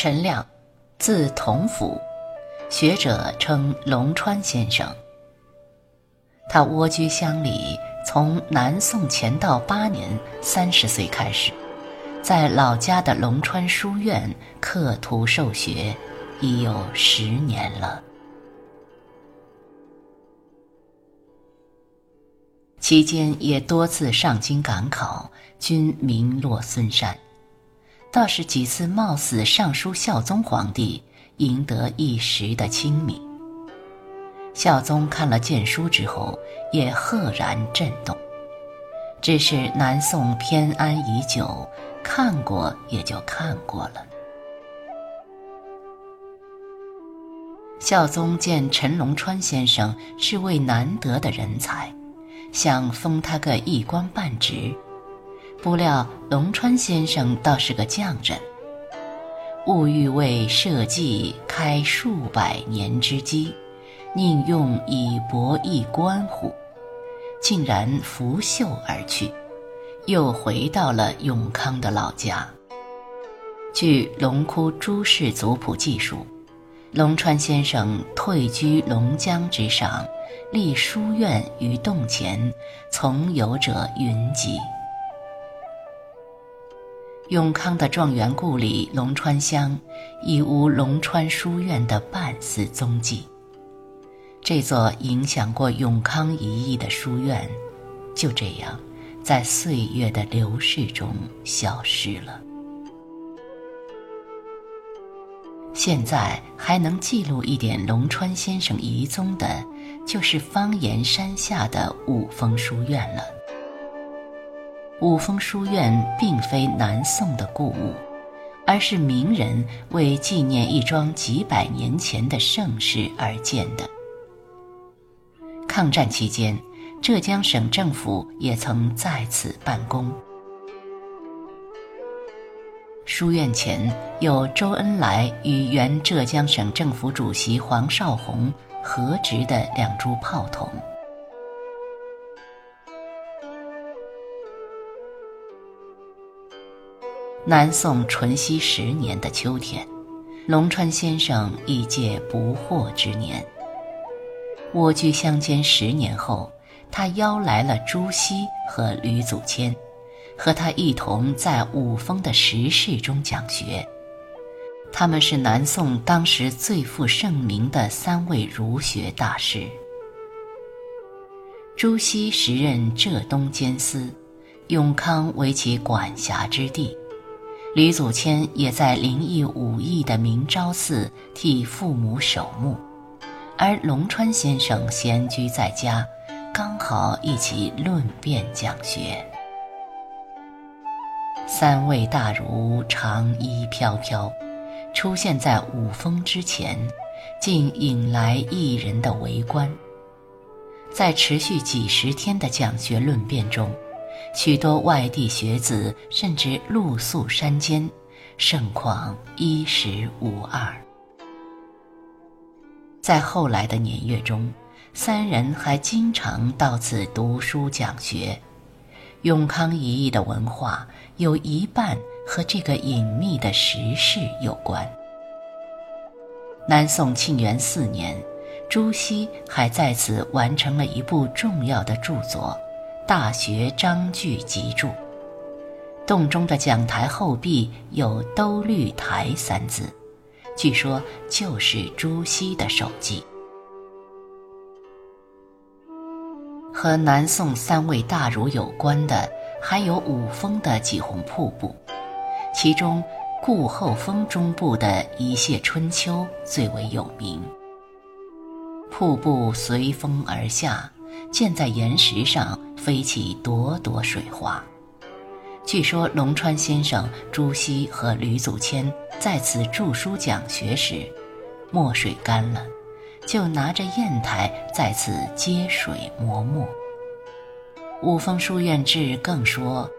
陈亮，字同甫，学者称龙川先生。他蜗居乡里，从南宋乾道八年三十岁开始，在老家的龙川书院刻图授学，已有十年了。期间也多次上京赶考，均名落孙山。倒是几次冒死上书孝宗皇帝，赢得一时的清明。孝宗看了谏书之后，也赫然震动。只是南宋偏安已久，看过也就看过了。孝宗见陈龙川先生是位难得的人才。想封他个一官半职，不料龙川先生倒是个匠人，物欲为社稷开数百年之基，宁用以博一官乎？竟然拂袖而去，又回到了永康的老家。据龙窟朱氏族谱记述，龙川先生退居龙江之上。立书院于洞前，从游者云集。永康的状元故里龙川乡，已无龙川书院的半丝踪迹。这座影响过永康一役的书院，就这样，在岁月的流逝中消失了。现在还能记录一点龙川先生遗踪的。就是方岩山下的五峰书院了。五峰书院并非南宋的故物，而是名人为纪念一桩几百年前的盛事而建的。抗战期间，浙江省政府也曾在此办公。书院前有周恩来与原浙江省政府主席黄绍竑。合执的两株炮筒。南宋淳熙十年的秋天，龙川先生已届不惑之年。蜗居乡间十年后，他邀来了朱熹和吕祖谦，和他一同在五峰的石室中讲学。他们是南宋当时最负盛名的三位儒学大师。朱熹时任浙东监司，永康为其管辖之地；吕祖谦也在灵异武艺的明昭寺替父母守墓，而龙川先生闲居在家，刚好一起论辩讲学。三位大儒长衣飘飘。出现在五峰之前，竟引来一人的围观。在持续几十天的讲学论辩中，许多外地学子甚至露宿山间，盛况衣食无二。在后来的年月中，三人还经常到此读书讲学。永康一役的文化有一半。和这个隐秘的时事有关。南宋庆元四年，朱熹还在此完成了一部重要的著作《大学章句集注》，洞中的讲台后壁有“兜率台”三字，据说就是朱熹的手迹。和南宋三位大儒有关的，还有五峰的几泓瀑布。其中，顾后峰中部的一泻春秋最为有名。瀑布随风而下，溅在岩石上，飞起朵朵水花。据说龙川先生、朱熹和吕祖谦在此著书讲学时，墨水干了，就拿着砚台在此接水磨墨。五峰书院志更说。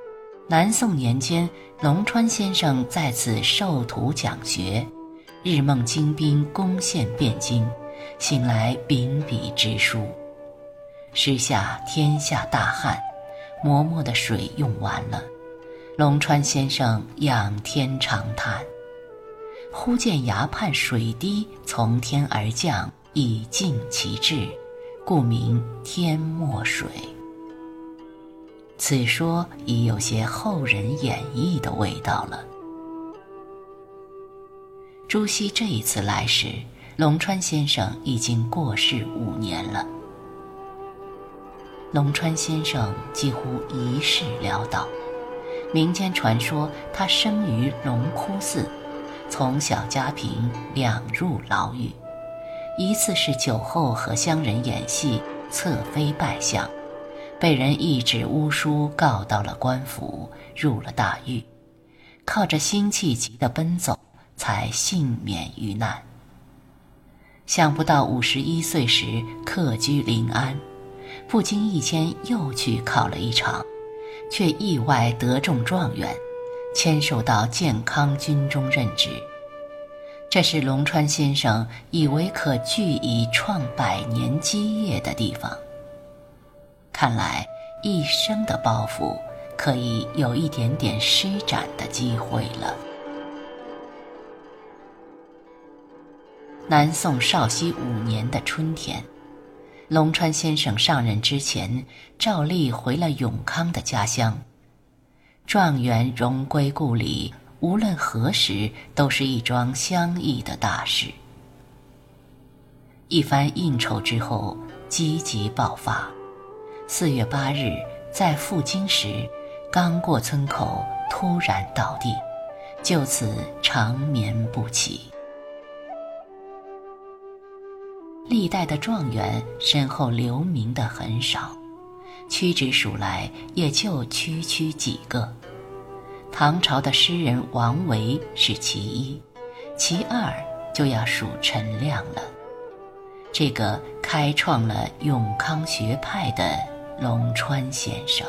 南宋年间，龙川先生在此授徒讲学，日梦精兵攻陷汴京，醒来秉笔直书。时下天下大旱，磨墨的水用完了，龙川先生仰天长叹：“忽见崖畔水滴从天而降，以静其志，故名天墨水。此说已有些后人演绎的味道了。朱熹这一次来时，龙川先生已经过世五年了。龙川先生几乎一世潦倒，民间传说他生于龙窟寺，从小家贫，两入牢狱。一次是酒后和乡人演戏，侧妃拜相，被人一纸巫书告到了官府，入了大狱，靠着辛弃疾的奔走，才幸免于难。想不到五十一岁时客居临安。不经意间又去考了一场，却意外得中状元，签授到建康军中任职。这是龙川先生以为可据以创百年基业的地方。看来一生的抱负可以有一点点施展的机会了。南宋绍熙五年的春天。龙川先生上任之前，照例回了永康的家乡。状元荣归故里，无论何时都是一桩相宜的大事。一番应酬之后，积极爆发。四月八日，在赴京时，刚过村口，突然倒地，就此长眠不起。历代的状元身后留名的很少，屈指数来也就区区几个。唐朝的诗人王维是其一，其二就要数陈亮了。这个开创了永康学派的龙川先生。